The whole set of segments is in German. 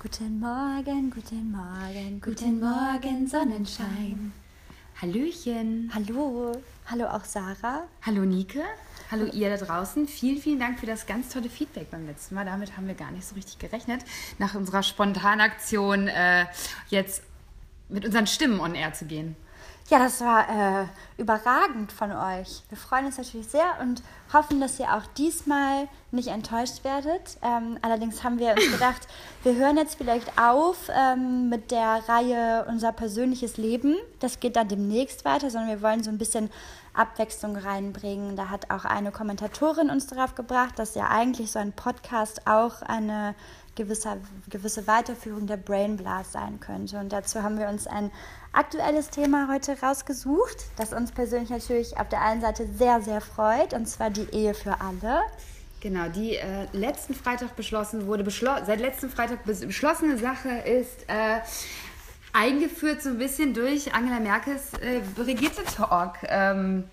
Guten Morgen, guten Morgen, guten Morgen, Sonnenschein. Hallöchen. Hallo, hallo auch Sarah. Hallo Nike. Hallo ihr da draußen. Vielen, vielen Dank für das ganz tolle Feedback beim letzten Mal. Damit haben wir gar nicht so richtig gerechnet, nach unserer Spontanaktion äh, jetzt mit unseren Stimmen on air zu gehen. Ja, das war äh, überragend von euch. Wir freuen uns natürlich sehr und hoffen, dass ihr auch diesmal nicht enttäuscht werdet. Ähm, allerdings haben wir uns gedacht, wir hören jetzt vielleicht auf ähm, mit der Reihe Unser persönliches Leben. Das geht dann demnächst weiter, sondern wir wollen so ein bisschen Abwechslung reinbringen. Da hat auch eine Kommentatorin uns darauf gebracht, dass ja eigentlich so ein Podcast auch eine gewisse, gewisse Weiterführung der Brain Blast sein könnte. Und dazu haben wir uns ein aktuelles Thema heute rausgesucht, das uns persönlich natürlich auf der einen Seite sehr, sehr freut, und zwar die Ehe für alle. Genau, die äh, letzten Freitag beschlossen wurde, beschlo seit letzten Freitag beschlossene Sache ist äh, eingeführt so ein bisschen durch Angela Merkels äh, Brigitte Talk, ähm,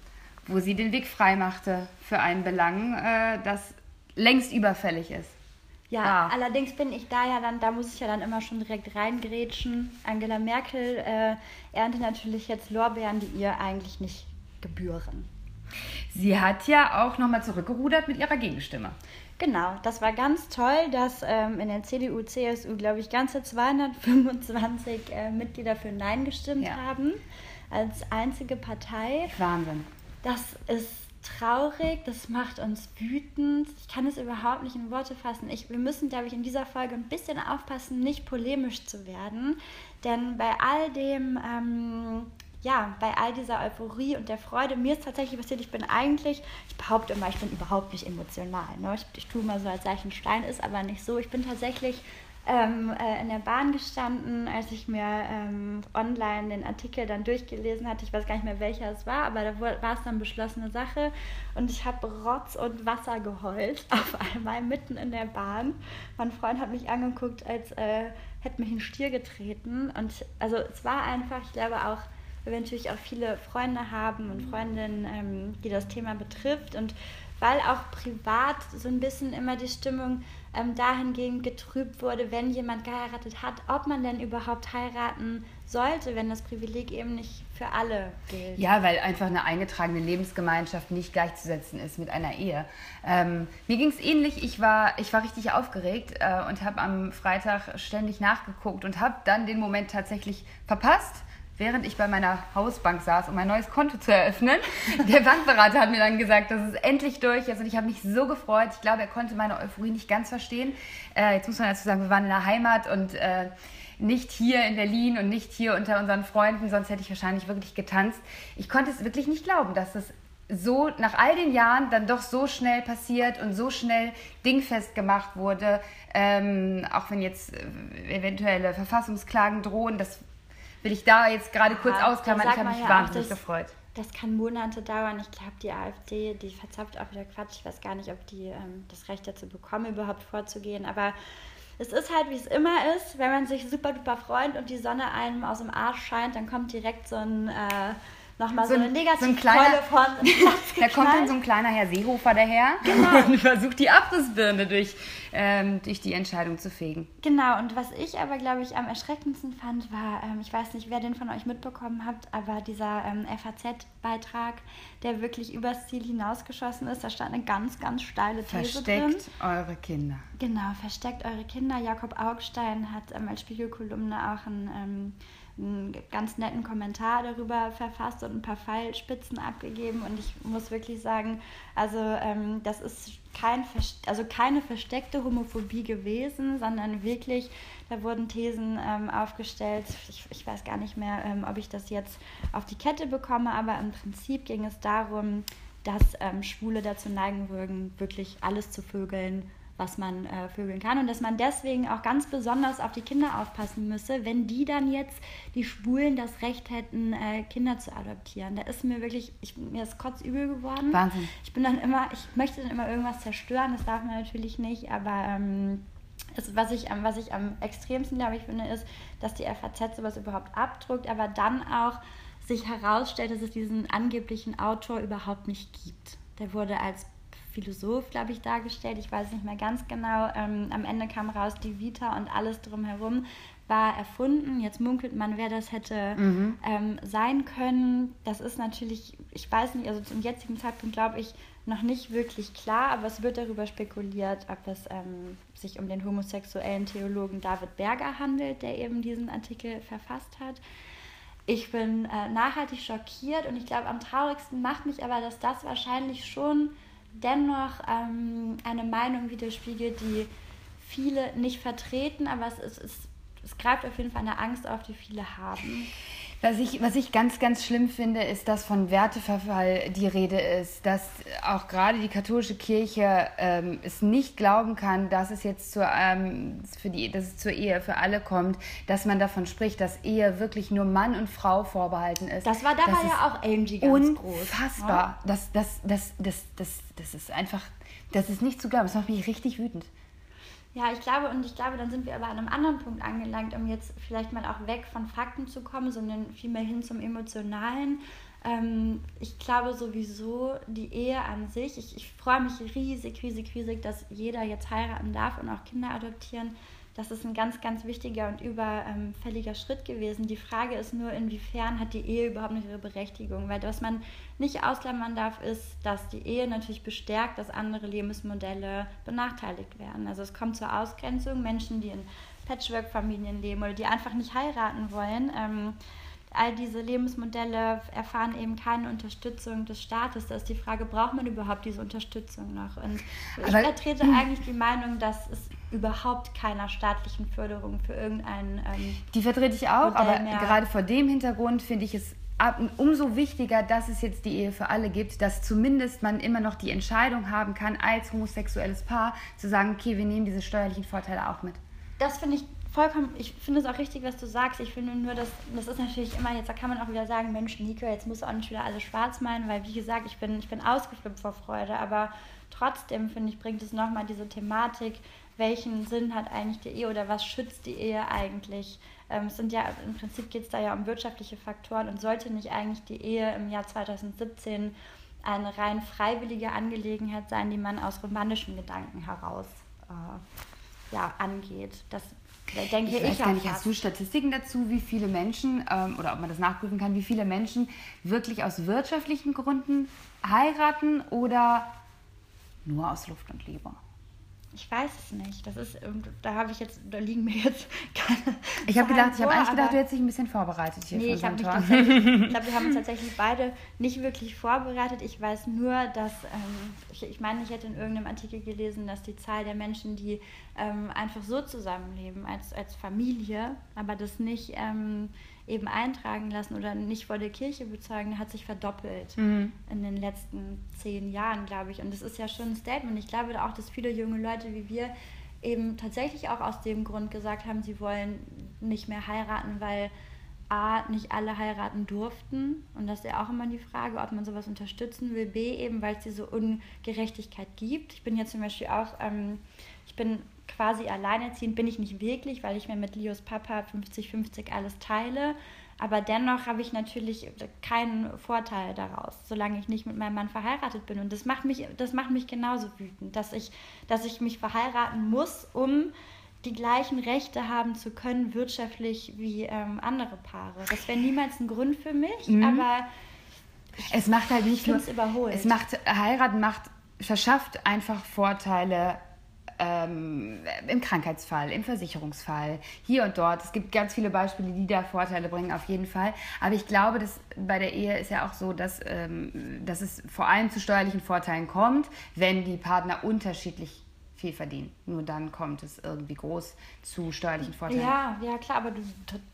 wo sie den Weg frei machte für ein Belang, äh, das längst überfällig ist. Ja, ah. allerdings bin ich da ja dann, da muss ich ja dann immer schon direkt reingrätschen. Angela Merkel äh, erntet natürlich jetzt Lorbeeren, die ihr eigentlich nicht gebühren. Sie hat ja auch nochmal zurückgerudert mit ihrer Gegenstimme. Genau, das war ganz toll, dass ähm, in der CDU, CSU, glaube ich, ganze 225 äh, Mitglieder für Nein gestimmt ja. haben, als einzige Partei. Wahnsinn. Das ist traurig, das macht uns wütend. Ich kann es überhaupt nicht in Worte fassen. Ich, wir müssen, glaube ich, in dieser Folge ein bisschen aufpassen, nicht polemisch zu werden. Denn bei all dem, ähm, ja, bei all dieser Euphorie und der Freude, mir ist tatsächlich passiert, ich bin eigentlich, ich behaupte immer, ich bin überhaupt nicht emotional. Ne? Ich, ich tue mal so, als sei ich ein Stein, ist aber nicht so. Ich bin tatsächlich ähm, äh, in der Bahn gestanden, als ich mir ähm, online den Artikel dann durchgelesen hatte. Ich weiß gar nicht mehr, welcher es war, aber da war es dann beschlossene Sache. Und ich habe Rotz und Wasser geheult auf einmal mitten in der Bahn. Mein Freund hat mich angeguckt, als äh, hätte mich ein Stier getreten. Und also es war einfach, ich glaube auch, weil wir natürlich auch viele Freunde haben und Freundinnen, ähm, die das Thema betrifft und weil auch privat so ein bisschen immer die Stimmung ähm, dahingehend getrübt wurde, wenn jemand geheiratet hat, ob man denn überhaupt heiraten sollte, wenn das Privileg eben nicht für alle gilt. Ja, weil einfach eine eingetragene Lebensgemeinschaft nicht gleichzusetzen ist mit einer Ehe. Ähm, mir ging es ähnlich. Ich war, ich war richtig aufgeregt äh, und habe am Freitag ständig nachgeguckt und habe dann den Moment tatsächlich verpasst während ich bei meiner Hausbank saß, um ein neues Konto zu eröffnen. Der Bankberater hat mir dann gesagt, dass es endlich durch ist und ich habe mich so gefreut. Ich glaube, er konnte meine Euphorie nicht ganz verstehen. Äh, jetzt muss man dazu sagen, wir waren in der Heimat und äh, nicht hier in Berlin und nicht hier unter unseren Freunden, sonst hätte ich wahrscheinlich wirklich getanzt. Ich konnte es wirklich nicht glauben, dass das so nach all den Jahren dann doch so schnell passiert und so schnell dingfest gemacht wurde, ähm, auch wenn jetzt äh, eventuelle Verfassungsklagen drohen, das will ich da jetzt gerade kurz ausklammern. Ich habe mich ja wahnsinnig das, gefreut. Das kann Monate dauern. Ich glaube, die AfD, die verzapft auch wieder Quatsch. Ich weiß gar nicht, ob die ähm, das Recht dazu bekommen, überhaupt vorzugehen. Aber es ist halt, wie es immer ist, wenn man sich super duper freut und die Sonne einem aus dem Arsch scheint, dann kommt direkt so ein... Äh, nochmal so, so eine Negativkeule so von. da kommt dann so ein kleiner Herr Seehofer daher genau. und versucht die Abrissbirne durch, ähm, durch die Entscheidung zu fegen. Genau, und was ich aber, glaube ich, am erschreckendsten fand, war, ähm, ich weiß nicht, wer den von euch mitbekommen habt, aber dieser ähm, FAZ-Beitrag, der wirklich übers Ziel hinausgeschossen ist, da stand eine ganz, ganz steile These versteckt drin. Versteckt eure Kinder. Genau, versteckt eure Kinder. Jakob Augstein hat ähm, als Spiegelkolumne auch ein ähm, einen ganz netten Kommentar darüber verfasst und ein paar Pfeilspitzen abgegeben. Und ich muss wirklich sagen, also ähm, das ist kein, also keine versteckte Homophobie gewesen, sondern wirklich, da wurden Thesen ähm, aufgestellt. Ich, ich, weiß gar nicht mehr, ähm, ob ich das jetzt auf die Kette bekomme, aber im Prinzip ging es darum, dass ähm, Schwule dazu neigen würden, wirklich alles zu vögeln was man äh, vögeln kann und dass man deswegen auch ganz besonders auf die Kinder aufpassen müsse, wenn die dann jetzt, die Schwulen, das Recht hätten, äh, Kinder zu adoptieren. Da ist mir wirklich, ich, mir ist kotzübel geworden. Wahnsinn. Ich bin dann immer, ich möchte dann immer irgendwas zerstören, das darf man natürlich nicht, aber ähm, es, was, ich, was ich am extremsten, glaube ich, finde, ist, dass die FAZ sowas überhaupt abdruckt, aber dann auch sich herausstellt, dass es diesen angeblichen Autor überhaupt nicht gibt. Der wurde als Philosoph, glaube ich, dargestellt. Ich weiß nicht mehr ganz genau. Ähm, am Ende kam raus, die Vita und alles drumherum war erfunden. Jetzt munkelt man, wer das hätte mhm. ähm, sein können. Das ist natürlich, ich weiß nicht, also zum jetzigen Zeitpunkt glaube ich noch nicht wirklich klar, aber es wird darüber spekuliert, ob es ähm, sich um den homosexuellen Theologen David Berger handelt, der eben diesen Artikel verfasst hat. Ich bin äh, nachhaltig schockiert und ich glaube, am traurigsten macht mich aber, dass das wahrscheinlich schon dennoch ähm, eine Meinung widerspiegelt, die viele nicht vertreten, aber es, es, es, es greift auf jeden Fall eine Angst auf, die viele haben. Was ich, was ich ganz, ganz schlimm finde, ist, dass von Werteverfall die Rede ist, dass auch gerade die katholische Kirche ähm, es nicht glauben kann, dass es jetzt zur, ähm, für die, dass es zur Ehe für alle kommt, dass man davon spricht, dass Ehe wirklich nur Mann und Frau vorbehalten ist. Das war, da war ja auch Angie ganz unfassbar. groß. Unfassbar. Ja? Das, das, das, das, das, das ist einfach, das ist nicht zu glauben. Das macht mich richtig wütend. Ja, ich glaube, und ich glaube, dann sind wir aber an einem anderen Punkt angelangt, um jetzt vielleicht mal auch weg von Fakten zu kommen, sondern vielmehr hin zum Emotionalen. Ähm, ich glaube sowieso, die Ehe an sich, ich, ich freue mich riesig, riesig, riesig, dass jeder jetzt heiraten darf und auch Kinder adoptieren das ist ein ganz, ganz wichtiger und überfälliger Schritt gewesen. Die Frage ist nur, inwiefern hat die Ehe überhaupt noch ihre Berechtigung? Weil was man nicht ausklammern darf, ist, dass die Ehe natürlich bestärkt, dass andere Lebensmodelle benachteiligt werden. Also es kommt zur Ausgrenzung. Menschen, die in Patchwork-Familien leben oder die einfach nicht heiraten wollen, ähm, all diese Lebensmodelle erfahren eben keine Unterstützung des Staates. Da ist die Frage, braucht man überhaupt diese Unterstützung noch? Und ich vertrete eigentlich die Meinung, dass es überhaupt keiner staatlichen Förderung für irgendeinen. Ähm, die vertrete ich auch, aber mehr. gerade vor dem Hintergrund finde ich es umso wichtiger, dass es jetzt die Ehe für alle gibt, dass zumindest man immer noch die Entscheidung haben kann, als homosexuelles Paar zu sagen, okay, wir nehmen diese steuerlichen Vorteile auch mit. Das finde ich vollkommen, ich finde es auch richtig, was du sagst. Ich finde nur, dass das ist natürlich immer, jetzt da kann man auch wieder sagen, Mensch, Nico, jetzt musst du auch nicht wieder alles schwarz meinen, weil wie gesagt, ich bin, ich bin ausgeflippt vor Freude, aber trotzdem, finde ich, bringt es nochmal diese Thematik, welchen Sinn hat eigentlich die Ehe oder was schützt die Ehe eigentlich? Ähm, es sind ja, im Prinzip geht es da ja um wirtschaftliche Faktoren und sollte nicht eigentlich die Ehe im Jahr 2017 eine rein freiwillige Angelegenheit sein, die man aus romantischen Gedanken heraus äh, ja, angeht. Das denke ich. Weiß ich gar nicht, hast du Statistiken dazu, wie viele Menschen, ähm, oder ob man das nachprüfen kann, wie viele Menschen wirklich aus wirtschaftlichen Gründen heiraten oder nur aus Luft und Liebe? Ich weiß es nicht. Das ist, da habe ich jetzt, da liegen mir jetzt keine. Ich habe gedacht, ich habe eigentlich gedacht, du hättest dich ein bisschen vorbereitet hier. Nee, ich habe mich tatsächlich, ich glaube, wir haben uns tatsächlich beide nicht wirklich vorbereitet. Ich weiß nur, dass, ähm, ich, ich meine, ich hätte in irgendeinem Artikel gelesen, dass die Zahl der Menschen, die ähm, einfach so zusammenleben als, als Familie, aber das nicht ähm, eben eintragen lassen oder nicht vor der Kirche bezeugen, hat sich verdoppelt mhm. in den letzten zehn Jahren, glaube ich. Und das ist ja schon ein Statement. Ich glaube auch, dass viele junge Leute wie wir eben tatsächlich auch aus dem Grund gesagt haben, sie wollen nicht mehr heiraten, weil A, nicht alle heiraten durften. Und das ist ja auch immer die Frage, ob man sowas unterstützen will. B, eben, weil es diese Ungerechtigkeit gibt. Ich bin jetzt zum Beispiel auch, ähm, ich bin quasi alleinerziehend bin ich nicht wirklich, weil ich mir mit Leos Papa 50-50 alles teile. Aber dennoch habe ich natürlich keinen Vorteil daraus, solange ich nicht mit meinem Mann verheiratet bin. Und das macht mich, das macht mich genauso wütend, dass ich, dass ich mich verheiraten muss, um die gleichen Rechte haben zu können, wirtschaftlich wie ähm, andere Paare. Das wäre niemals ein Grund für mich, mhm. aber es macht halt nicht nur, überholt. Es macht heiraten macht verschafft einfach Vorteile ähm, im Krankheitsfall, im Versicherungsfall, hier und dort. Es gibt ganz viele Beispiele, die da Vorteile bringen, auf jeden Fall. Aber ich glaube, dass bei der Ehe ist ja auch so, dass, ähm, dass es vor allem zu steuerlichen Vorteilen kommt, wenn die Partner unterschiedlich viel verdienen. Nur dann kommt es irgendwie groß zu steuerlichen Vorteilen. Ja, ja klar, aber du,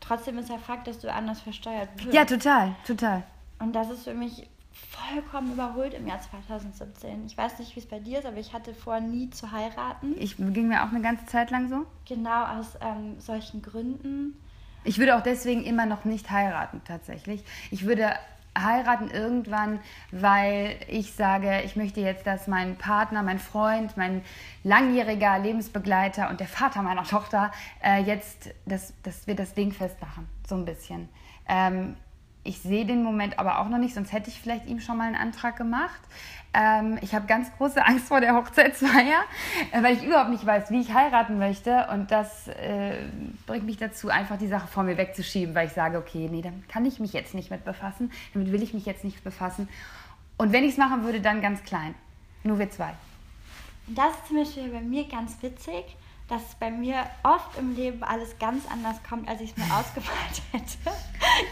trotzdem ist ja Fakt, dass du anders versteuert wirst. Ja, total, total. Und das ist für mich vollkommen überholt im Jahr 2017. Ich weiß nicht, wie es bei dir ist, aber ich hatte vor, nie zu heiraten. Ich ging mir auch eine ganze Zeit lang so. Genau, aus ähm, solchen Gründen. Ich würde auch deswegen immer noch nicht heiraten, tatsächlich. Ich würde heiraten irgendwann, weil ich sage, ich möchte jetzt, dass mein Partner, mein Freund, mein langjähriger Lebensbegleiter und der Vater meiner Tochter äh, jetzt, dass, dass wir das Ding festmachen, so ein bisschen. Ähm, Ich sehe den Moment aber auch noch nicht, sonst hätte ich vielleicht ihm schon mal einen Antrag gemacht. Ähm, ich habe ganz große Angst vor der Hochzeitsfeier, äh, weil ich überhaupt nicht weiß, wie ich heiraten möchte. Und das äh, bringt mich dazu, einfach die Sache vor mir wegzuschieben, weil ich sage, okay, nee, damit kann ich mich jetzt nicht mit befassen, damit will ich mich jetzt nicht befassen. Und wenn ich es machen würde, dann ganz klein. Nur wir zwei. Das ist zum Beispiel bei mir ganz witzig dass bei mir oft im Leben alles ganz anders kommt, als ich es mir ausgemalt hätte.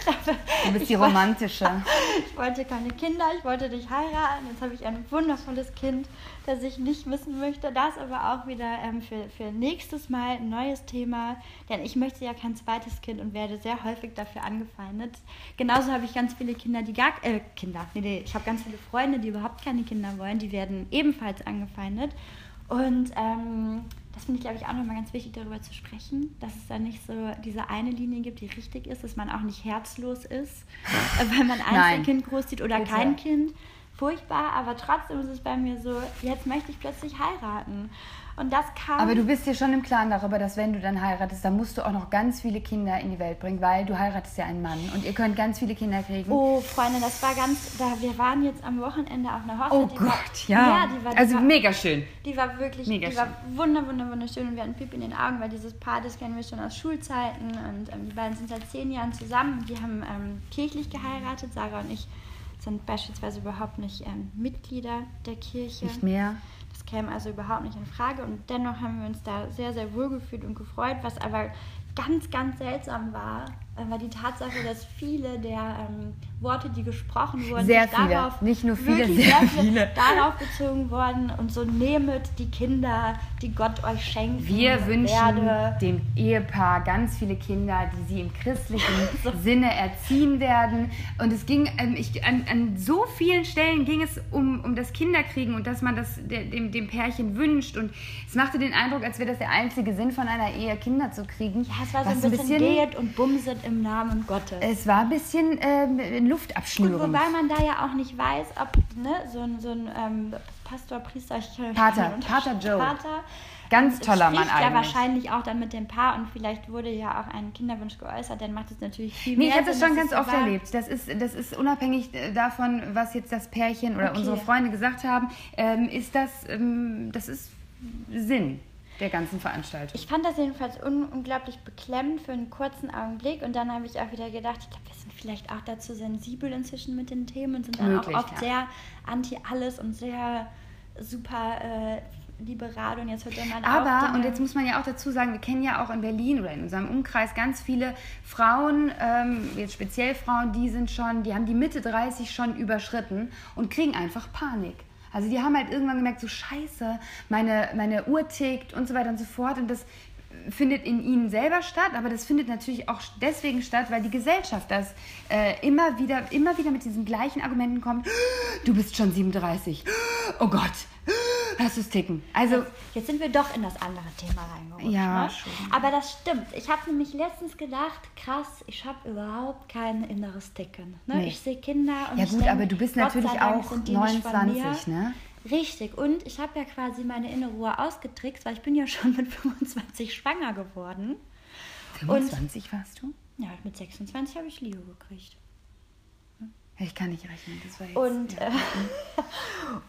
Glaube, du bist die romantische. Wollte, ich wollte keine Kinder, ich wollte dich heiraten. Jetzt habe ich ein wundervolles Kind, das ich nicht missen möchte. Das aber auch wieder ähm, für, für nächstes Mal ein neues Thema, denn ich möchte ja kein zweites Kind und werde sehr häufig dafür angefeindet. Genauso habe ich ganz viele Kinder, die gar äh, Kinder, nee, nee, ich habe ganz viele Freunde, die überhaupt keine Kinder wollen, die werden ebenfalls angefeindet. Und ähm, das finde ich, glaube ich, auch nochmal ganz wichtig, darüber zu sprechen, dass es da nicht so diese eine Linie gibt, die richtig ist, dass man auch nicht herzlos ist, weil man ein Kind großzieht oder Bitte. kein Kind. Furchtbar, aber trotzdem ist es bei mir so, jetzt möchte ich plötzlich heiraten. Und das kam. Aber du bist dir schon im Klaren darüber, dass wenn du dann heiratest, dann musst du auch noch ganz viele Kinder in die Welt bringen, weil du heiratest ja einen Mann und ihr könnt ganz viele Kinder kriegen. Oh, Freunde, das war ganz. Da, wir waren jetzt am Wochenende auf einer Hochzeit. Oh Gott, war, ja. ja die war, also war, mega schön. Die war wirklich, mega die schön. war wunder, wunder, wunderschön und wir hatten Pipi in den Augen, weil dieses Paar, das kennen wir schon aus Schulzeiten und ähm, die beiden sind seit zehn Jahren zusammen. Die haben ähm, kirchlich geheiratet, Sarah und ich sind beispielsweise überhaupt nicht ähm, Mitglieder der Kirche. Nicht mehr käme also überhaupt nicht in Frage. Und dennoch haben wir uns da sehr, sehr wohl gefühlt und gefreut, was aber ganz, ganz seltsam war, war die Tatsache, dass viele der ähm, Worte, die gesprochen wurden, sehr viele. darauf, nicht nur viele, sehr, sehr viele. darauf bezogen wurden und so nehmet die Kinder, die Gott euch schenkt. Wir wünschen werde. dem Ehepaar ganz viele Kinder, die sie im christlichen so. Sinne erziehen werden. Und es ging, ähm, ich, an, an, so vielen Stellen ging es um, um das Kinderkriegen und dass man das dem, dem Pärchen wünscht. Und es machte den Eindruck, als wäre das der einzige Sinn von einer Ehe, Kinder zu kriegen. Ja, es war so ein bisschen, bisschen geht und bumset im Namen Gottes. Es war ein bisschen äh, Luft abschnüren. Gut, wobei man da ja auch nicht weiß, ob ne, so ein, so ein ähm, Pastor, Priester, ich kann Pater, Pater Joe. Pater, Ganz toller Mann eigentlich. ja wahrscheinlich auch dann mit dem Paar und vielleicht wurde ja auch ein Kinderwunsch geäußert, dann macht es natürlich viel nee, mehr Nee, ich habe das schon ganz oft erlebt. Das ist, das ist unabhängig äh, davon, was jetzt das Pärchen oder okay. unsere Freunde gesagt haben, ähm, ist das, ähm, das ist Sinn der ganzen Veranstaltung. Ich fand das jedenfalls un unglaublich beklemmend für einen kurzen Augenblick und dann habe ich auch wieder gedacht, ich glaube, wir sind vielleicht auch dazu sensibel inzwischen mit den Themen und sind dann Möglich, auch oft ja. sehr anti alles und sehr super äh, liberal und jetzt hört man Aber, und jetzt muss man ja auch dazu sagen, wir kennen ja auch in Berlin oder in unserem Umkreis ganz viele Frauen, ähm, jetzt speziell Frauen, die sind schon, die haben die Mitte 30 schon überschritten und kriegen einfach Panik. Also die haben halt irgendwann gemerkt, so scheiße, meine, meine Uhr tickt und so weiter und so fort. Und das findet in ihnen selber statt, aber das findet natürlich auch deswegen statt, weil die Gesellschaft das äh, immer, wieder, immer wieder mit diesen gleichen Argumenten kommt. Du bist schon 37. Oh Gott, Lass es ticken. Also jetzt sind wir doch in das andere Thema reingerutscht. Ja, ne? schon. Aber das stimmt. Ich habe nämlich letztens gedacht, krass, ich habe überhaupt kein inneres Ticken. Ne? Nee. Ich sehe Kinder und Ja gut, denke, aber du bist natürlich auch 29, ne? Richtig. Und ich habe ja quasi meine innere Ruhe ausgetrickst, weil ich bin ja schon mit 25 schwanger geworden. 25 und, warst du? Ja, mit 26 habe ich Leo gekriegt. Ich kann nicht rechnen, das war jetzt. Und, ja. äh,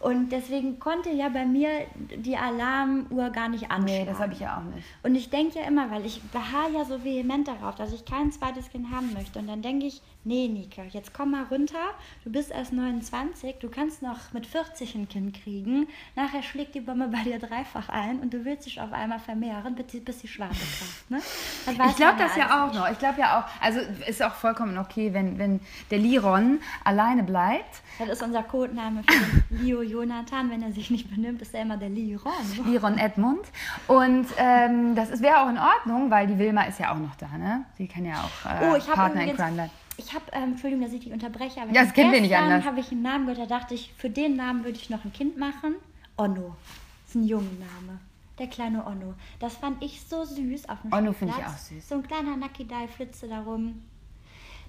und deswegen konnte ja bei mir die Alarmuhr gar nicht anschlagen. Nee, das habe ich ja auch nicht. Und ich denke ja immer, weil ich beharre ja so vehement darauf, dass ich kein zweites Kind haben möchte. Und dann denke ich, nee, Nika, jetzt komm mal runter. Du bist erst 29, du kannst noch mit 40 ein Kind kriegen. Nachher schlägt die Bombe bei dir dreifach ein und du willst dich auf einmal vermehren, bis die, bis die kracht. Ne? Ich glaube das ja auch noch. Ich glaube ja auch, also ist auch vollkommen okay, wenn, wenn der Liron alleine bleibt. Das ist unser Codename für Leo Jonathan. Wenn er sich nicht benimmt, ist er immer der Liron. Liron Edmund. Und ähm, das wäre auch in Ordnung, weil die Wilma ist ja auch noch da, ne? Sie kann ja auch äh, oh, Partner in Crime sein. Ich habe, ähm, Entschuldigung, dass ich dich unterbreche, aber ja, das kennen wir nicht anders. habe ich einen Namen gehört, da dachte ich, für den Namen würde ich noch ein Kind machen. Onno. Das ist ein junger Name. Der kleine Onno. Das fand ich so süß auf dem Onno finde ich auch süß. So ein kleiner Nakidai flitze darum.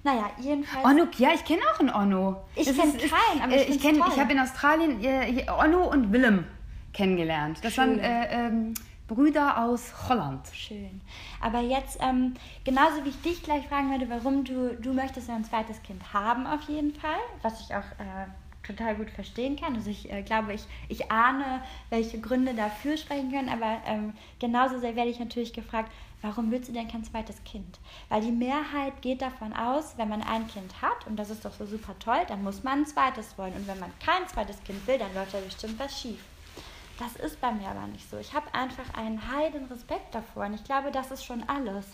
Naja, jedenfalls. Onno, ja, ich kenne auch einen Onno. Ich kenne keinen, aber ich, ich kenne, Ich habe in Australien äh, Onno und Willem kennengelernt. Das Schön. waren äh, ähm, Brüder aus Holland. Schön. Aber jetzt, ähm, genauso wie ich dich gleich fragen werde, warum du, du möchtest ein zweites Kind haben auf jeden Fall, was ich auch äh, total gut verstehen kann. Also ich äh, glaube, ich, ich ahne, welche Gründe dafür sprechen können, aber ähm, genauso sehr werde ich natürlich gefragt, warum willst du denn kein zweites Kind? Weil die Mehrheit geht davon aus, wenn man ein Kind hat, und das ist doch so super toll, dann muss man ein zweites wollen. Und wenn man kein zweites Kind will, dann läuft da bestimmt was schief. Das ist bei mir aber nicht so. Ich habe einfach einen heiden Respekt davor und ich glaube, das ist schon alles.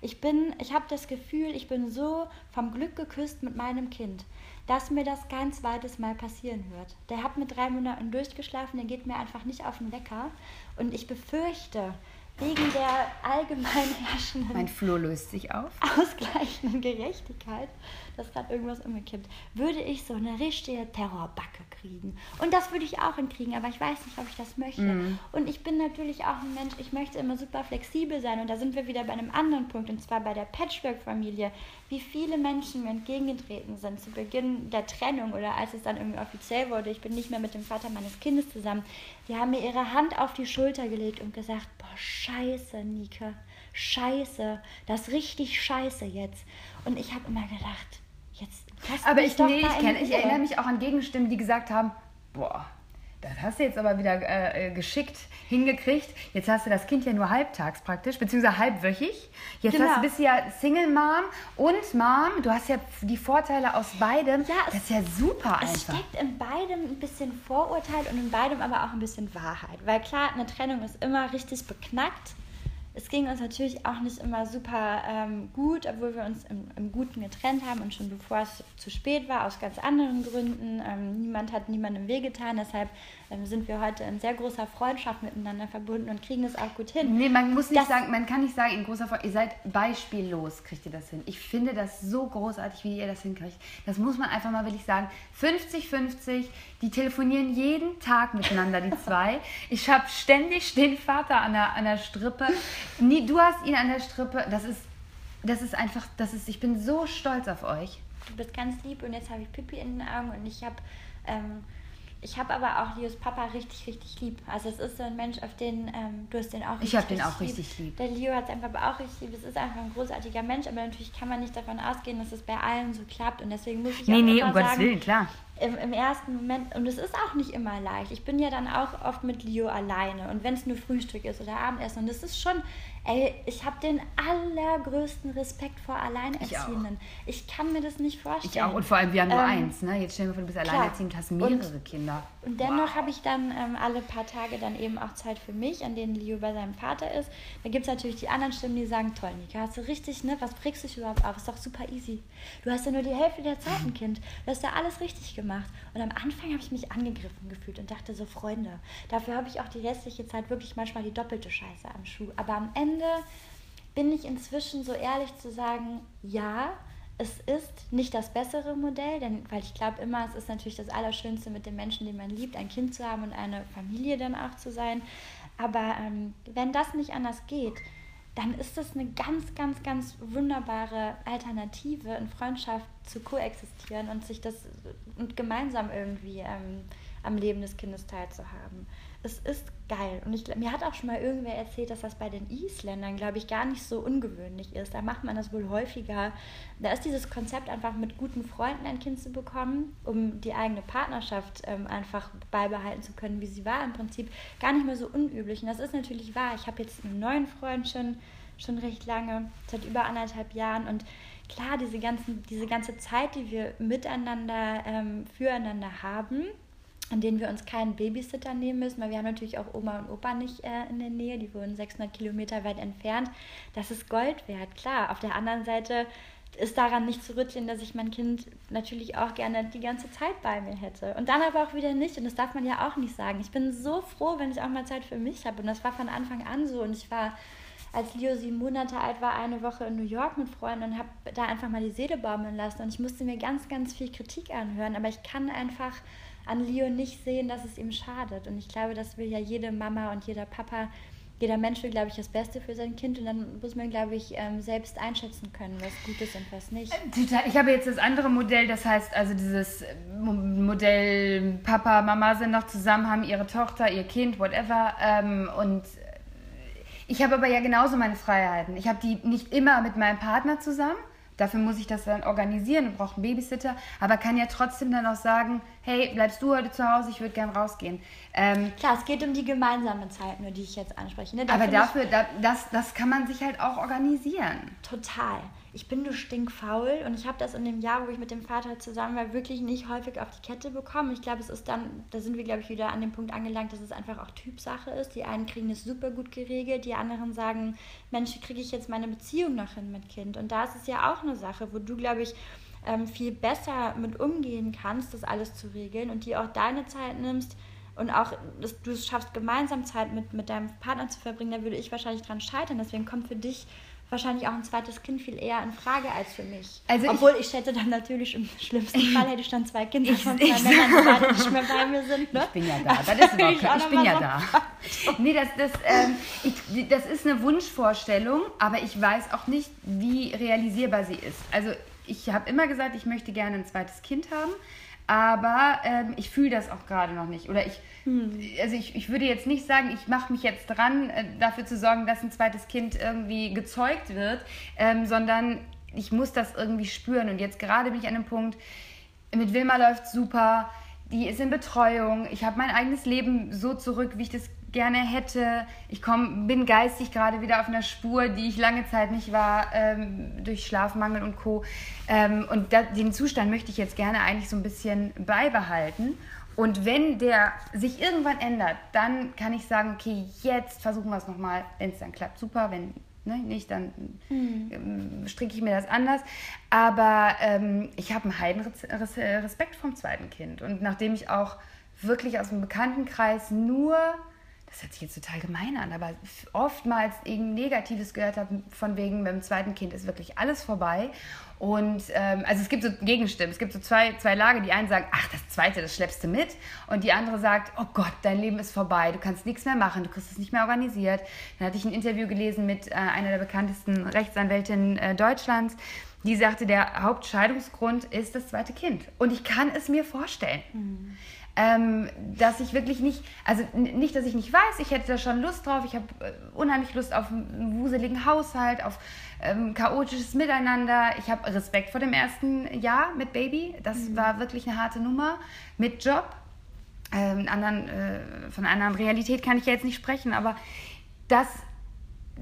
Ich bin, ich habe das Gefühl, ich bin so vom Glück geküsst mit meinem Kind, dass mir das kein zweites Mal passieren wird. Der hat mit drei Monaten durchgeschlafen, der geht mir einfach nicht auf den Wecker und ich befürchte, wegen der allgemein herrschenden. Mein Flur löst sich auf. Ausgleichenden Gerechtigkeit, dass gerade irgendwas umgekippt, würde ich so eine richtige Terrorbacke kriegen. Und das würde ich auch hinkriegen, aber ich weiß nicht, ob ich das möchte. Mm. Und ich bin natürlich auch ein Mensch, ich möchte immer super flexibel sein. Und da sind wir wieder bei einem anderen Punkt, und zwar bei der Patchwork-Familie. Wie viele Menschen mir entgegengetreten sind zu Beginn der Trennung oder als es dann irgendwie offiziell wurde, ich bin nicht mehr mit dem Vater meines Kindes zusammen. Die haben mir ihre Hand auf die Schulter gelegt und gesagt, boah, scheiße, Nike, scheiße, das ist richtig scheiße jetzt. Und ich habe immer gedacht, jetzt aber ich, nee, ich, kenn, ich erinnere mich auch an Gegenstimmen, die gesagt haben, boah, das hast du jetzt aber wieder äh, äh, geschickt hingekriegt. Jetzt hast du das Kind ja nur halbtags praktisch, beziehungsweise halbwöchig. Jetzt genau. hast du, bist ja Single Mom und Mom. Du hast ja die Vorteile aus beidem. Ja, das ist ja super es einfach. Es steckt in beidem ein bisschen Vorurteil und in beidem aber auch ein bisschen Wahrheit. Weil klar, eine Trennung ist immer richtig beknackt es ging uns natürlich auch nicht immer super ähm, gut, obwohl wir uns im, im, Guten getrennt haben und schon bevor es zu spät war, aus ganz anderen Gründen. Ähm, niemand hat niemandem wehgetan, deshalb sind wir heute in sehr großer Freundschaft miteinander verbunden und kriegen es auch gut hin. Nee, man muss nicht das, sagen, man kann nicht sagen, in großer Freundschaft, ihr seid beispiellos, kriegt ihr das hin. Ich finde das so großartig, wie ihr das hinkriegt. Das muss man einfach mal wirklich sagen. 50-50, die telefonieren jeden Tag miteinander, die zwei. Ich habe ständig den Vater an der, an der Strippe. Nie, du hast ihn an der Strippe. Das ist, das ist einfach, das ist, ich bin so stolz auf euch. Du bist ganz lieb und jetzt habe ich Pipi in den Augen und ich habe ähm, ich habe aber auch Leos Papa richtig, richtig lieb. Also es ist so ein Mensch, auf den ähm, du hast den auch richtig Ich habe den auch richtig lieb. Der Leo hat es einfach auch richtig lieb. Es ist einfach ein großartiger Mensch, aber natürlich kann man nicht davon ausgehen, dass es bei allen so klappt. Und deswegen muss ich nee, auch nee, um Gottes Willen, klar im, im, ersten Moment, und es ist auch nicht immer leicht. Ich bin ja dann auch oft mit Leo alleine und wenn es nur Frühstück ist oder Abendessen, und das ist schon, ey, ich habe den allergrößten Respekt vor Alleinerziehenden. Ich, ich, kann mir das nicht vorstellen. Ich auch, und vor allem, wir haben nur ähm, eins, ne? Jetzt stellen wir vor, du bist alleinerziehend und hast mehrere und, Kinder. Und dennoch wow. habe ich dann ähm, alle paar Tage dann eben auch Zeit für mich, an denen Leo bei seinem Vater ist. Da gibt es natürlich die anderen Stimmen, die sagen, toll, Nika, hast du richtig, ne? Was brichst du dich überhaupt auf? Ist doch super easy. Du hast ja nur die Hälfte der Zeit ein Kind. Du hast ja alles richtig gemacht. Und am Anfang habe ich mich angegriffen gefühlt und dachte so, Freunde, dafür habe ich auch die restliche Zeit wirklich manchmal die doppelte Scheiße am Schuh. Aber am Ende bin ich inzwischen so ehrlich zu sagen, ja, es ist nicht das bessere Modell, denn weil ich glaube immer, es ist natürlich das Allerschönste mit den Menschen, die man liebt, ein Kind zu haben und eine Familie dann auch zu sein. Aber ähm, wenn das nicht anders geht, dann ist das eine ganz, ganz, ganz wunderbare Alternative, in Freundschaft zu koexistieren und sich das und gemeinsam irgendwie ähm, am Leben des Kindes teilzuhaben. Es ist geil. Und ich, mir hat auch schon mal irgendwer erzählt, dass das bei den Isländern, glaube ich, gar nicht so ungewöhnlich ist. Da macht man das wohl häufiger. Da ist dieses Konzept einfach mit guten Freunden ein Kind zu bekommen, um die eigene Partnerschaft ähm, einfach beibehalten zu können, wie sie war, im Prinzip gar nicht mehr so unüblich. Und das ist natürlich wahr. Ich habe jetzt einen neuen Freund schon, schon recht lange, seit über anderthalb Jahren. Und klar, diese, ganzen, diese ganze Zeit, die wir miteinander, ähm, füreinander haben, an denen wir uns keinen Babysitter nehmen müssen, weil wir haben natürlich auch Oma und Opa nicht äh, in der Nähe, die wohnen 600 Kilometer weit entfernt. Das ist Gold wert, klar. Auf der anderen Seite ist daran nicht zu rütteln, dass ich mein Kind natürlich auch gerne die ganze Zeit bei mir hätte. Und dann aber auch wieder nicht. Und das darf man ja auch nicht sagen. Ich bin so froh, wenn ich auch mal Zeit für mich habe. Und das war von Anfang an so. Und ich war, als Leo sieben Monate alt war, eine Woche in New York mit Freunden und habe da einfach mal die Seele baumeln lassen. Und ich musste mir ganz, ganz viel Kritik anhören. Aber ich kann einfach an Leo nicht sehen, dass es ihm schadet. Und ich glaube, das will ja jede Mama und jeder Papa, jeder Mensch will, glaube ich, das Beste für sein Kind. Und dann muss man, glaube ich, ähm, selbst einschätzen können, was gut ist und was nicht. Äh, ich habe jetzt das andere Modell, das heißt also dieses äh, Modell Papa, Mama sind noch zusammen, haben ihre Tochter, ihr Kind, whatever. Ähm, und Ich habe aber ja genauso meine Freiheiten. Ich habe die nicht immer mit meinem Partner zusammen. Dafür muss ich das dann organisieren und brauche einen Babysitter, aber kann ja trotzdem dann auch sagen, hey, bleibst du heute zu Hause, ich würde gern rausgehen. Ähm, Klar, es geht um die gemeinsame Zeit, nur die ich jetzt anspreche. Ne? Da aber dafür, da, das, das kann man sich halt auch organisieren. Total ich bin nur stinkfaul und ich habe das in dem Jahr, wo ich mit dem Vater zusammen war, wirklich nicht häufig auf die Kette bekommen. Ich glaube, es ist dann, da sind wir, glaube ich, wieder an dem Punkt angelangt, dass es einfach auch Typsache ist. Die einen kriegen es super gut geregelt, die anderen sagen, Mensch, kriege ich jetzt meine Beziehung noch hin mit Kind? Und da ist es ja auch eine Sache, wo du, glaube ich, ähm, viel besser mit umgehen kannst, das alles zu regeln und die auch deine Zeit nimmst und auch dass du es schaffst, gemeinsam Zeit mit, mit deinem Partner zu verbringen, da würde ich wahrscheinlich dran scheitern. Deswegen kommt für dich wahrscheinlich auch ein zweites Kind viel eher in Frage als für mich. Also Obwohl ich, ich hätte dann natürlich im schlimmsten Fall hätte ich dann zwei Kinder ich, von zwei Männern, die beide nicht mehr bei mir sind. Ne? Ich bin ja da, das, das ist überhaupt ich, ich bin ja da. nee, das, das, ähm, ich, das ist eine Wunschvorstellung, aber ich weiß auch nicht, wie realisierbar sie ist. Also ich habe immer gesagt, ich möchte gerne ein zweites Kind haben, aber ähm, ich fühle das auch gerade noch nicht. Oder ich hm. Also ich, ich würde jetzt nicht sagen, ich mache mich jetzt dran, äh, dafür zu sorgen, dass ein zweites Kind irgendwie gezeugt wird, ähm, sondern ich muss das irgendwie spüren. Und jetzt gerade bin ich an einem Punkt, mit Wilma läuft super, die ist in Betreuung, ich habe mein eigenes Leben so zurück, wie ich das gerne hätte. Ich komm, bin geistig gerade wieder auf einer Spur, die ich lange Zeit nicht war, ähm, durch Schlafmangel und Co. Ähm, und da, den Zustand möchte ich jetzt gerne eigentlich so ein bisschen beibehalten. Und wenn der sich irgendwann ändert, dann kann ich sagen, okay, jetzt versuchen wir es nochmal. Wenn es dann klappt, super. Wenn ne, nicht, dann mhm. stricke ich mir das anders. Aber ähm, ich habe einen heiden Respekt vom zweiten Kind. Und nachdem ich auch wirklich aus dem Bekanntenkreis nur das hört sich jetzt total gemein an, aber oftmals eben Negatives gehört habe, von wegen, beim zweiten Kind ist wirklich alles vorbei. Und ähm, also es gibt so Gegenstimmen, es gibt so zwei, zwei Lager. Die einen sagen, ach, das zweite, das schleppst du mit. Und die andere sagt, oh Gott, dein Leben ist vorbei, du kannst nichts mehr machen, du kriegst es nicht mehr organisiert. Dann hatte ich ein Interview gelesen mit äh, einer der bekanntesten Rechtsanwältinnen äh, Deutschlands. Die sagte, der Hauptscheidungsgrund ist das zweite Kind. Und ich kann es mir vorstellen. Mhm ähm, dass ich wirklich nicht, also nicht, dass ich nicht weiß, ich hätte da schon Lust drauf, ich habe äh, unheimlich Lust auf einen wuseligen Haushalt, auf ähm, chaotisches Miteinander. Ich habe Respekt vor dem ersten Jahr mit Baby, das mhm. war wirklich eine harte Nummer, mit Job. Ähm, anderen, äh, von einer anderen Realität kann ich ja jetzt nicht sprechen, aber das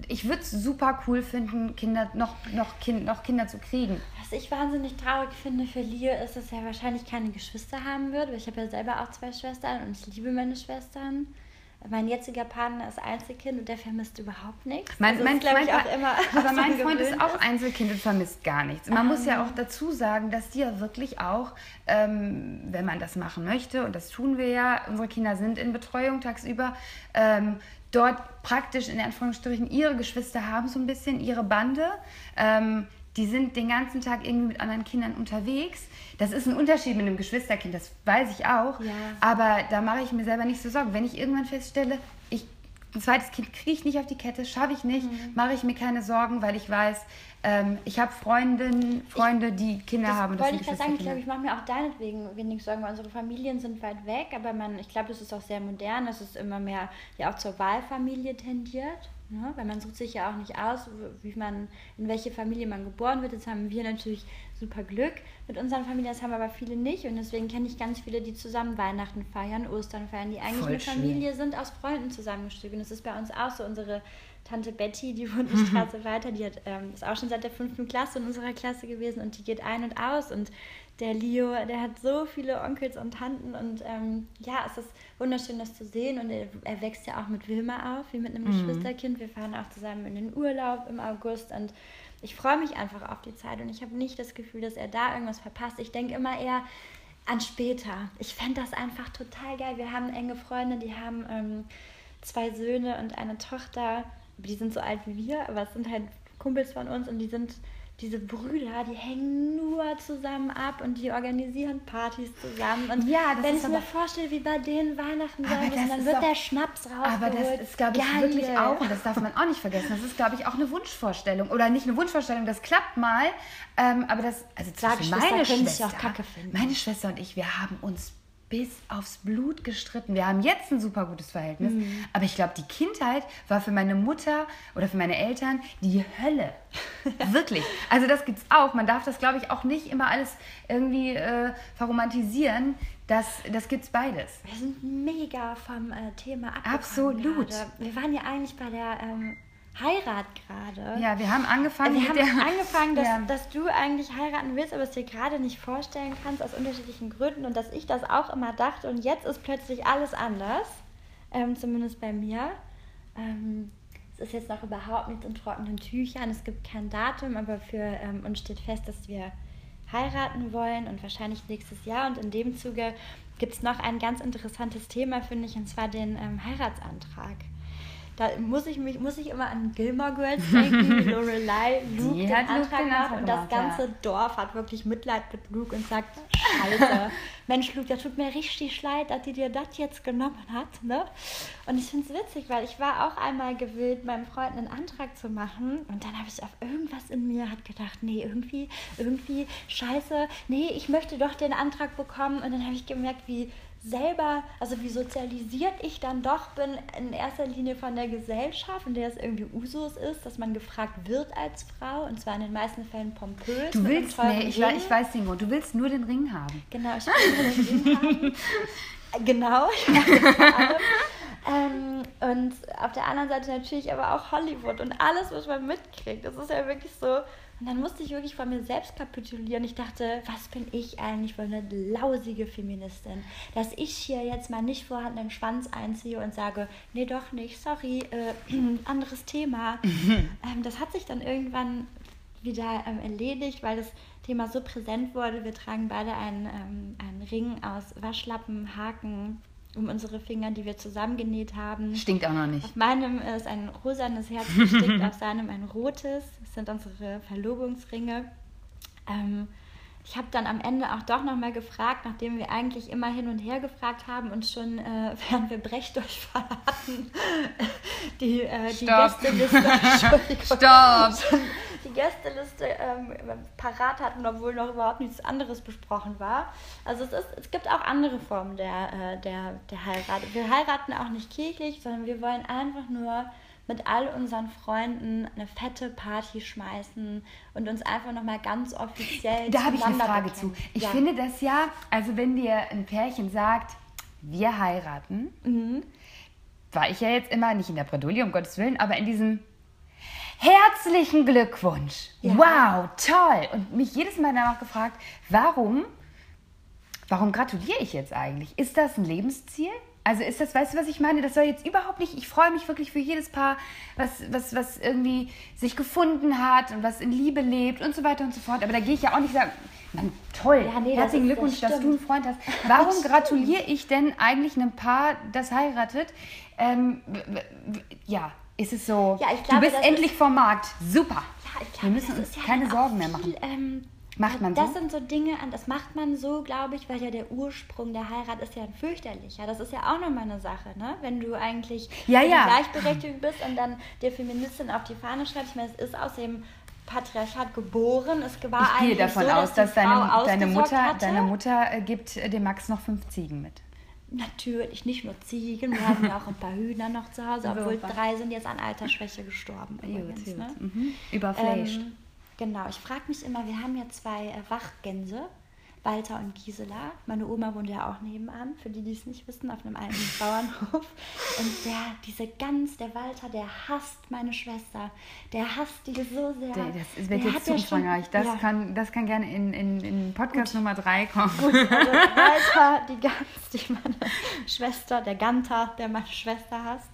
ich würde es super cool finden, Kinder, noch, noch, kind, noch Kinder zu kriegen. Was ich wahnsinnig traurig finde für Leo, ist, dass er wahrscheinlich keine Geschwister haben wird. Ich habe ja selber auch zwei Schwestern und ich liebe meine Schwestern. Mein jetziger Partner ist Einzelkind und der vermisst überhaupt nichts. Mein, also mein, ist, mein, auch immer, aber mein Freund ist auch Einzelkind und vermisst gar nichts. Man um. muss ja ähm. auch dazu sagen, dass die ja wirklich auch, ähm, wenn man das machen möchte, und das tun wir ja, unsere Kinder sind in Betreuung tagsüber, ähm, dort praktisch in Anführungsstrichen ihre Geschwister haben, so ein bisschen ihre Bande. Ähm, die sind den ganzen Tag irgendwie mit anderen Kindern unterwegs. Das ist ein Unterschied mit einem Geschwisterkind, das weiß ich auch. Ja. Aber da mache ich mir selber nicht so Sorgen. Wenn ich irgendwann feststelle, ein zweites Kind kriege ich nicht auf die Kette, schaffe ich nicht, mhm. mache ich mir keine Sorgen, weil ich weiß, ähm, ich habe Freundinnen, Freunde, die Kinder das haben. Das wollte ich gerade sagen, ich glaube, ich mache mir auch deinetwegen wenig Sorgen, weil unsere Familien sind weit weg, aber man, ich glaube, das ist auch sehr modern, dass es immer mehr ja auch zur Wahlfamilie tendiert. Ne? Weil man sucht sich ja auch nicht aus, wie man, in welche Familie man geboren wird. Jetzt haben wir natürlich super Glück mit unseren Familien, das haben aber viele nicht. Und deswegen kenne ich ganz viele, die zusammen Weihnachten feiern, Ostern feiern, die eigentlich Voll eine schön. Familie sind, aus Freunden zusammengestückt. Und das ist bei uns auch so. Unsere Tante Betty, die wohnt eine Straße weiter, die hat, ähm, ist auch schon seit der fünften Klasse in unserer Klasse gewesen und die geht ein und aus. Und der Leo, der hat so viele Onkels und Tanten und ähm, ja, es ist wunderschön, das zu sehen. Und er, er, wächst ja auch mit Wilma auf, wie mit einem mhm. Geschwisterkind. Wir fahren auch zusammen in den Urlaub im August und ich freue mich einfach auf die Zeit und ich habe nicht das Gefühl, dass er da irgendwas verpasst. Ich denke immer eher an später. Ich fände das einfach total geil. Wir haben enge Freunde, die haben ähm, zwei Söhne und eine Tochter die sind so alt wie wir, aber es sind halt Kumpels von uns und die sind diese Brüder, die hängen nur zusammen ab und die organisieren Partys zusammen. Und ja, wenn ich mir vorstelle, wie bei denen Weihnachten sein müssen, dann wird auch, der Schnaps rausgeholt. Aber das ist, glaube ich, Geil. wirklich auch, und das darf man auch nicht vergessen, das ist, glaube ich, auch eine Wunschvorstellung. Oder nicht eine Wunschvorstellung, das klappt mal, ähm, aber das, also zwischen meine Schwester, meine Schwester und ich, wir haben uns bis aufs Blut gestritten. Wir haben jetzt ein super gutes Verhältnis, Mhm. aber ich glaube, die Kindheit war für meine Mutter oder für meine Eltern die Hölle. Wirklich. Also das gibt's auch. Man darf das, glaube ich, auch nicht immer alles irgendwie äh, verromantisieren. Das, das gibt's beides. Wir sind mega vom äh, Thema abgekommen Absolut. gerade. Wir waren ja eigentlich bei der ähm, Heirat gerade. Ja, wir haben angefangen Wir haben der... angefangen, dass, Ja. dass du eigentlich heiraten willst, aber es dir gerade nicht vorstellen kannst aus unterschiedlichen Gründen und dass ich das auch immer dachte und jetzt ist plötzlich alles anders, ähm, zumindest bei mir. Ähm, es ist jetzt noch überhaupt nichts in trockenen Tüchern, es gibt kein Datum, aber für ähm, uns steht fest, dass wir heiraten wollen und wahrscheinlich nächstes Jahr und in dem Zuge gibt es noch ein ganz interessantes Thema, finde ich, und zwar den ähm, Heiratsantrag. Da muss ich, mich, muss ich immer an Gilmore Girls denken, wie Lorelei Luke Die den Antrag macht und das gemacht, ja. ganze Dorf hat wirklich Mitleid mit Luke und sagt, scheiße, Mensch Luke, das tut mir richtig leid, dass die dir das jetzt genommen hat. Ne? Und ich finde es witzig, weil ich war auch einmal gewillt, meinem Freund einen Antrag zu machen und dann habe ich auf irgendwas in mir hat gedacht, nee, irgendwie, irgendwie, scheiße, nee, ich möchte doch den Antrag bekommen und dann habe ich gemerkt, wie selber, also wie sozialisiert ich dann doch bin, in erster Linie von der Gesellschaft, in der es irgendwie Usus ist, dass man gefragt wird als Frau und zwar in den meisten Fällen pompös. Du willst, nee, ich, Ring. weiß- ich weiß Grund. Du willst nur den Ring haben. Genau, ich will den Ring haben. Genau, vor allem. Ähm, und auf der anderen Seite natürlich aber auch Hollywood und alles, was man mitkriegt. Das ist ja wirklich so. Und dann musste ich wirklich vor mir selbst kapitulieren. Ich dachte, was bin ich eigentlich für eine lausige Feministin? Dass ich hier jetzt mal nicht vorhandenen Schwanz einziehe und sage, nee, doch nicht, sorry, äh, anderes Thema. ähm, das hat sich dann irgendwann wieder ähm, erledigt, weil das Thema so präsent wurde. Wir tragen beide einen, ähm, einen Ring aus Waschlappen, Haken um unsere Finger, die wir zusammengenäht haben. Stinkt auch noch nicht. Auf meinem ist ein rosanes Herz gestickt, auf seinem ein rotes. Das sind unsere Verlobungsringe. Ähm, ich habe dann am Ende auch doch nochmal gefragt, nachdem wir eigentlich immer hin und her gefragt haben und schon, äh, während wir Brechdurchfall hatten, die, äh, die. Gästeliste, Stopp! die Gästeliste ähm, parat hatten, obwohl noch überhaupt nichts anderes besprochen war. Also es, ist, es gibt auch andere Formen der, äh, der, der Heirat. Wir heiraten auch nicht kirchlich, sondern wir wollen einfach nur mit all unseren Freunden eine fette Party schmeißen und uns einfach nochmal ganz offiziell Da habe ich eine Frage bekennen. zu. Ich ja. finde das ja, also wenn dir ein Pärchen sagt, wir heiraten, Mhm. war ich ja jetzt immer, nicht in der Bredouille, um Gottes Willen, aber in diesem herzlichen Glückwunsch. Ja. Wow, toll. Und mich jedes Mal danach gefragt, warum, warum gratuliere ich jetzt eigentlich? Ist das ein Lebensziel? Also ist das, weißt du, was ich meine? Das soll jetzt überhaupt nicht, ich freue mich wirklich für jedes Paar, was, was, was irgendwie sich gefunden hat und was in Liebe lebt und so weiter und so fort. Aber da gehe ich ja auch nicht sagen, Mann, toll, Ja, nee, das herzlichen das Glückwunsch, dass du einen Freund hast. Warum Das gratuliere ich denn eigentlich einem Paar, das heiratet? Ähm, ja, ist es so, Ja, ich glaube, du bist das endlich vom Markt. Super. Ja, ich Wir glaube, müssen das uns keine Sorgen mehr machen. viel, Ähm, Macht man das so? sind so Dinge, das macht man so, glaube ich, weil ja der Ursprung der Heirat ist ja ein fürchterlicher. Das ist ja auch nochmal eine Sache, ne? Wenn du eigentlich Ja, ja. gleichberechtigt bist und dann dir Feministin auf die Fahne schreibst. Ich meine, es ist aus dem Patriarchat geboren. Es war Ich gehe eigentlich davon so, aus, die dass deine, deine Mutter, hatte. deine Mutter äh, gibt äh, dem Max noch fünf Ziegen mit. Natürlich, nicht nur Ziegen, wir haben ja auch ein paar Hühner noch zu Hause, obwohl drei sind jetzt an Altersschwäche gestorben. Übrigens, ne? Mhm. Überflasht. Ähm, genau, ich frage mich immer, wir haben ja zwei äh, Wachgänse, Walter und Gisela. Meine Oma wohnt ja auch nebenan, für die, die es nicht wissen, auf einem alten Bauernhof. Und der, diese Gans, der Walter, der hasst meine Schwester. Der hasst die so sehr. Der- das wird Der jetzt zu umfangreich. Das, ja. kann, das kann gerne in, in, in Podcast Nummer drei kommen. Gut, also Walter, die Gans, die meine Schwester, der Ganter, der meine Schwester hasst,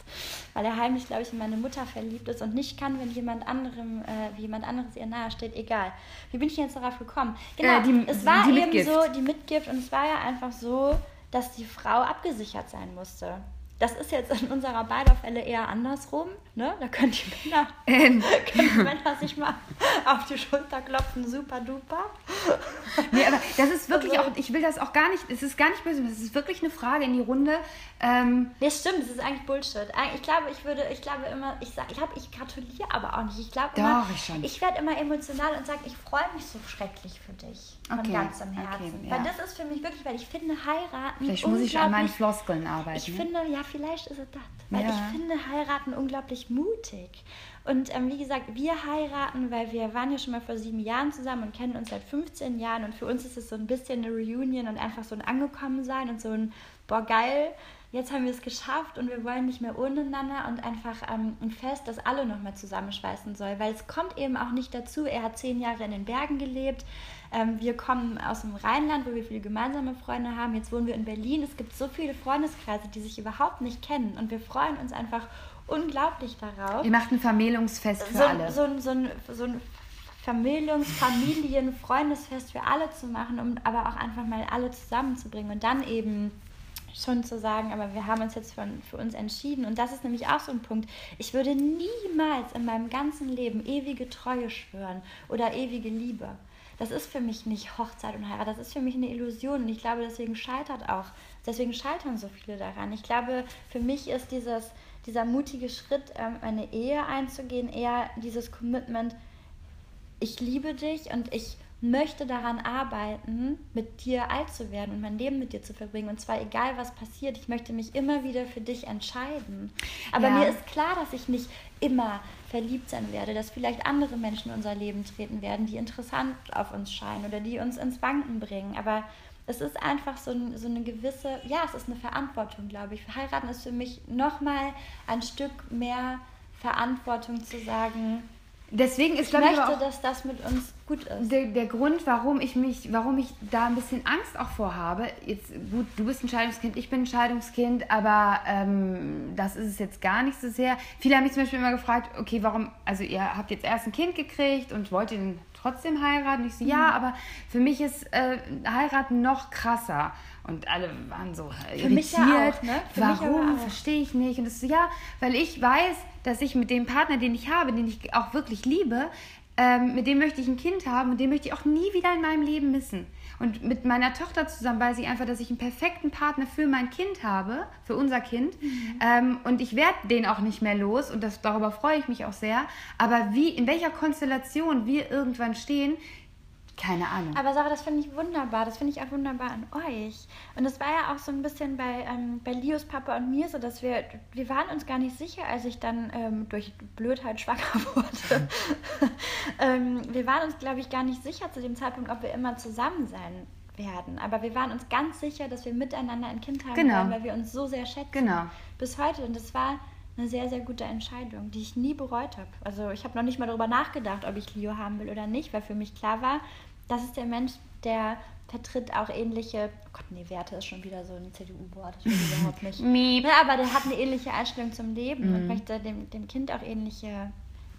weil er heimlich, glaube ich, in meine Mutter verliebt ist und nicht kann, wenn jemand anderem, äh, wie jemand anderes ihr nahe steht, egal. Wie bin ich jetzt darauf gekommen? Genau, Äh, die- es war eben Mitgift. so, die Mitgift und es war ja einfach so, dass die Frau abgesichert sein musste. Das ist jetzt in unserer beider Fälle eher andersrum. Ne? Da können die, Männer, ähm. können die Männer sich mal auf die Schulter klopfen, super duper. Nee, aber das ist wirklich also, auch, ich will das auch gar nicht, es ist gar nicht böse, das ist wirklich eine Frage in die Runde. Ähm, nee, stimmt, das ist eigentlich Bullshit. Ich glaube, ich würde, ich glaube immer, ich sag, ich glaube, ich gratuliere aber auch nicht. Ich glaube immer, ich, ich werde immer emotional und sage, ich freue mich so schrecklich für dich. Von okay. ganzem Herzen. Okay, ja. Weil das ist für mich wirklich, weil ich finde, heiraten. Vielleicht muss ich an meinen Floskeln arbeiten. Ich ne? finde, ja, vielleicht ist es das. Weil ja. ich finde, heiraten unglaublich mutig. Und ähm, wie gesagt, wir heiraten, weil wir waren ja schon mal vor sieben Jahren zusammen und kennen uns seit 15 Jahren. Und für uns ist es so ein bisschen eine Reunion und einfach so ein Angekommensein und so ein, boah, geil, jetzt haben wir es geschafft und wir wollen nicht mehr untereinander und einfach ähm, ein Fest, das alle nochmal zusammenschweißen soll. Weil es kommt eben auch nicht dazu, er hat zehn Jahre in den Bergen gelebt. Ähm, wir kommen aus dem Rheinland, wo wir viele gemeinsame Freunde haben. Jetzt wohnen wir in Berlin. Es gibt so viele Freundeskreise, die sich überhaupt nicht kennen. Und wir freuen uns einfach unglaublich darauf. Ihr macht ein Vermählungsfest für so, alle. So, so, so, so ein Vermählungs-, Familien-, Freundesfest für alle zu machen, um aber auch einfach mal alle zusammenzubringen und dann eben schon zu sagen, aber wir haben uns jetzt für, für uns entschieden. Und das ist nämlich auch so ein Punkt. Ich würde niemals in meinem ganzen Leben ewige Treue schwören oder ewige Liebe. Das ist für mich nicht Hochzeit und Heirat, das ist für mich eine Illusion. Und ich glaube, deswegen scheitert auch, deswegen scheitern so viele daran. Ich glaube, für mich ist dieses, dieser mutige Schritt, ähm, eine Ehe einzugehen, eher dieses Commitment, ich liebe dich und ich möchte daran arbeiten, mit dir alt zu werden und mein Leben mit dir zu verbringen. Und zwar egal, was passiert, ich möchte mich immer wieder für dich entscheiden. Aber ja. mir ist klar, dass ich nicht immer verliebt sein werde, dass vielleicht andere Menschen in unser Leben treten werden, die interessant auf uns scheinen oder die uns ins Wanken bringen. Aber es ist einfach so, ein, so eine gewisse, ja, es ist eine Verantwortung, glaube ich. Heiraten ist für mich nochmal ein Stück mehr Verantwortung zu sagen, Deswegen ist, ich möchte, auch, dass das mit uns gut ist. Der, der Grund, warum ich mich, warum ich da ein bisschen Angst auch vorhabe, jetzt gut, du bist ein Scheidungskind, ich bin ein Scheidungskind, aber ähm, das ist es jetzt gar nicht so sehr. Viele haben mich zum Beispiel immer gefragt, okay, warum, also ihr habt jetzt erst ein Kind gekriegt und wollt ihn trotzdem heiraten? Ich so, mhm. ja, aber für mich ist äh, heiraten noch krasser. Und alle waren so irritiert. Für mich ja auch, ne? Für Warum? Verstehe ich nicht. Und das so, ja, weil ich weiß, dass ich mit dem Partner, den ich habe, den ich auch wirklich liebe, ähm, mit dem möchte ich ein Kind haben und den möchte ich auch nie wieder in meinem Leben missen. Und mit meiner Tochter zusammen weiß ich einfach, dass ich einen perfekten Partner für mein Kind habe, für unser Kind. Mhm. Ähm, und ich werde den auch nicht mehr los und das, darüber freue ich mich auch sehr. Aber wie, in welcher Konstellation wir irgendwann stehen, keine Ahnung. Aber Sarah, das finde ich wunderbar. Das finde ich auch wunderbar an euch. Und das war ja auch so ein bisschen bei, ähm, bei Lios Papa und mir so, dass wir, wir waren uns gar nicht sicher, als ich dann ähm, durch Blödheit schwanger wurde. ähm, wir waren uns, glaube ich, gar nicht sicher zu dem Zeitpunkt, ob wir immer zusammen sein werden. Aber wir waren uns ganz sicher, dass wir miteinander ein Kind haben genau. werden, weil wir uns so sehr schätzen. Genau. Bis heute. Und das war eine sehr, sehr gute Entscheidung, die ich nie bereut habe. Also ich habe noch nicht mal darüber nachgedacht, ob ich Leo haben will oder nicht, weil für mich klar war, das ist der Mensch, der vertritt auch ähnliche, oh Gott, nee, Werte ist schon wieder so ein CDU-Wort, das will ich überhaupt nicht. Miep. Ja, aber der hat eine ähnliche Einstellung zum Leben mm. und mhm. möchte dem, dem Kind auch ähnliche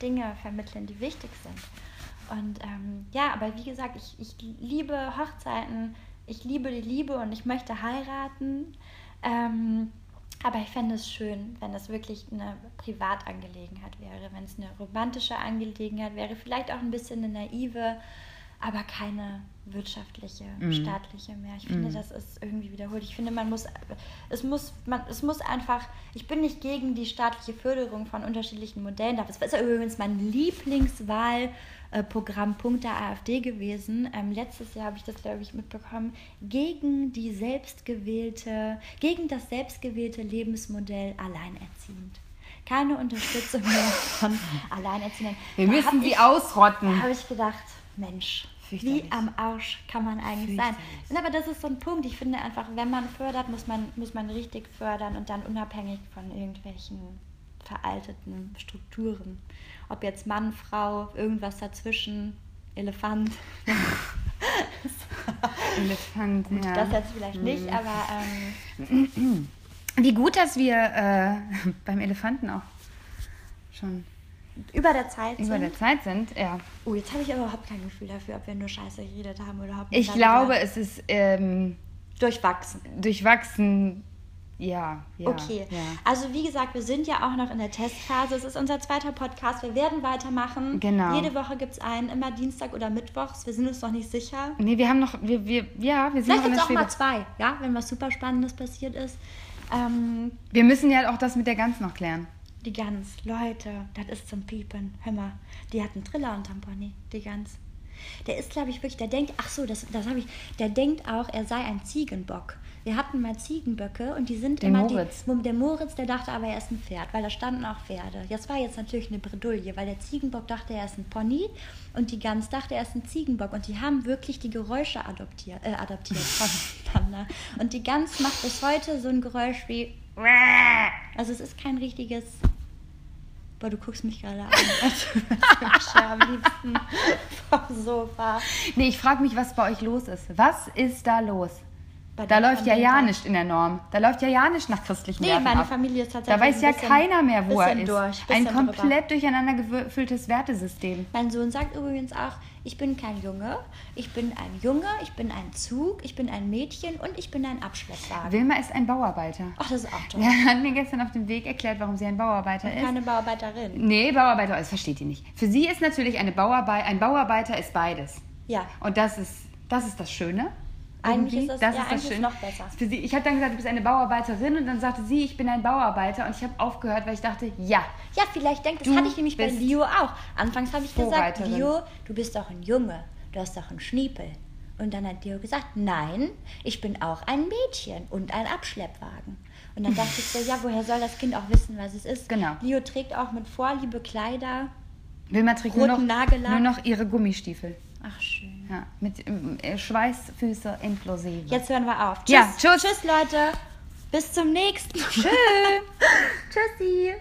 Dinge vermitteln, die wichtig sind. Und ähm, ja, aber wie gesagt, ich, ich liebe Hochzeiten, ich liebe die Liebe und ich möchte heiraten. Ähm, aber ich fände es schön, wenn es wirklich eine Privatangelegenheit wäre, wenn es eine romantische Angelegenheit wäre, vielleicht auch ein bisschen eine naive aber keine wirtschaftliche, mm. staatliche mehr. Ich finde, mm. das ist irgendwie wiederholt. Ich finde, man muss, es muss, man, es muss einfach, ich bin nicht gegen die staatliche Förderung von unterschiedlichen Modellen. Das ist ja übrigens mein Lieblingswahlprogrammpunkt der AfD gewesen. Ähm, letztes Jahr habe ich das, glaube ich, mitbekommen. Gegen die selbstgewählte, gegen das selbstgewählte Lebensmodell alleinerziehend keine Unterstützung mehr von Alleinerziehenden. Wir da müssen sie ausrotten. Da habe ich gedacht, Mensch, wie am Arsch kann man eigentlich sein? Aber das ist so ein Punkt. Ich finde einfach, wenn man fördert, muss man, muss man richtig fördern und dann unabhängig von irgendwelchen veralteten Strukturen. Ob jetzt Mann, Frau, irgendwas dazwischen, Elefant. Elefant, Gut, ja. Das jetzt vielleicht nicht, mhm. aber. Ähm, Wie gut, dass wir äh, beim Elefanten auch schon über der Zeit sind. Über der Zeit sind, ja. Oh, jetzt habe ich aber überhaupt kein Gefühl dafür, ob wir nur Scheiße geredet haben oder ob Ich glaube, es ist ähm, durchwachsen. Durchwachsen. ja, ja. Okay, Ja. also wie gesagt, wir sind ja auch noch in der Testphase. Es ist unser zweiter Podcast. Wir werden weitermachen. Genau. Jede Woche gibt es einen, immer Dienstag oder Mittwochs. Wir sind uns noch nicht sicher. Nee, wir haben noch, wir, wir, ja, wir sind Vielleicht noch in der auch mal zwei, ja, wenn was super Spannendes passiert ist. Ähm, Wir müssen ja auch das mit der Gans noch klären. Die Gans, Leute, das ist zum Piepen. Hör mal, die hat einen Triller unterm Pony, die Gans. Der ist, glaube ich, wirklich, der denkt, ach so, das, das habe ich, der denkt auch, er sei ein Ziegenbock. Wir hatten mal Ziegenböcke und die sind Der immer Moritz. die. Der Moritz, der dachte aber, er ist ein Pferd, weil da standen auch Pferde. Das war jetzt natürlich eine Bredouille, weil der Ziegenbock dachte, er ist ein Pony und die Gans dachte, er ist ein Ziegenbock. Und die haben wirklich die Geräusche adoptiert, äh, adaptiert voneinander. Und die Gans macht bis heute so ein Geräusch wie. Also es ist kein richtiges. Boah, du guckst mich gerade an, als du am liebsten vom Sofa. Nee, ich frage mich, was bei euch los ist. Was ist da los? Da läuft ja Familie. ja nicht in der Norm. Da läuft ja ja nicht nach christlichen Nee, Werten meine ab. Familie ist Da tatsächlich weiß ein ja bisschen- keiner mehr, wo er ist. durch, Ein bisschen drüber. komplett durcheinander gefülltes Wertesystem. Mein Sohn sagt übrigens auch, ich bin kein Junge, ich bin ein Junge, ich bin ein Zug, ich bin ein Mädchen und ich bin ein Abschleppwagen. Wilma ist ein Bauarbeiter. Ach, das ist auch toll. Er hat mir gestern auf dem Weg erklärt, warum sie ein Bauarbeiter ist. Keine Bauarbeiterin. Nee, Bauarbeiter, das versteht ihr nicht. Für sie ist natürlich eine Bauarbeit, ein Bauarbeiter ist beides. Ja. Und das ist das, ist das Schöne. Eigentlich ist das- ja, eigentlich ist noch besser. Für sie, ich habe dann gesagt, du bist eine Bauarbeiterin und dann sagte sie, ich bin ein Bauarbeiter und ich habe aufgehört, weil ich dachte, ja, Ja, vielleicht denkt, das hatte ich nämlich bei Leo auch. Anfangs habe ich gesagt. Leo, du bist doch ein Junge, du hast doch einen Schniepel. Und dann hat Leo gesagt, nein, ich bin auch ein Mädchen und ein Abschleppwagen. Und dann dachte ich so, ja, woher soll das Kind auch wissen, was es ist? Genau. Leo trägt auch mit Vorliebe Kleider. Wilma trägt nur noch, nur noch ihre Gummistiefel. Ach, schön. Ja, mit äh, Schweißfüße inklusive. Jetzt hören wir auf. Ja, tschüss. Tschüss, Leute. Bis zum nächsten Mal. Tschüss. Tschüssi.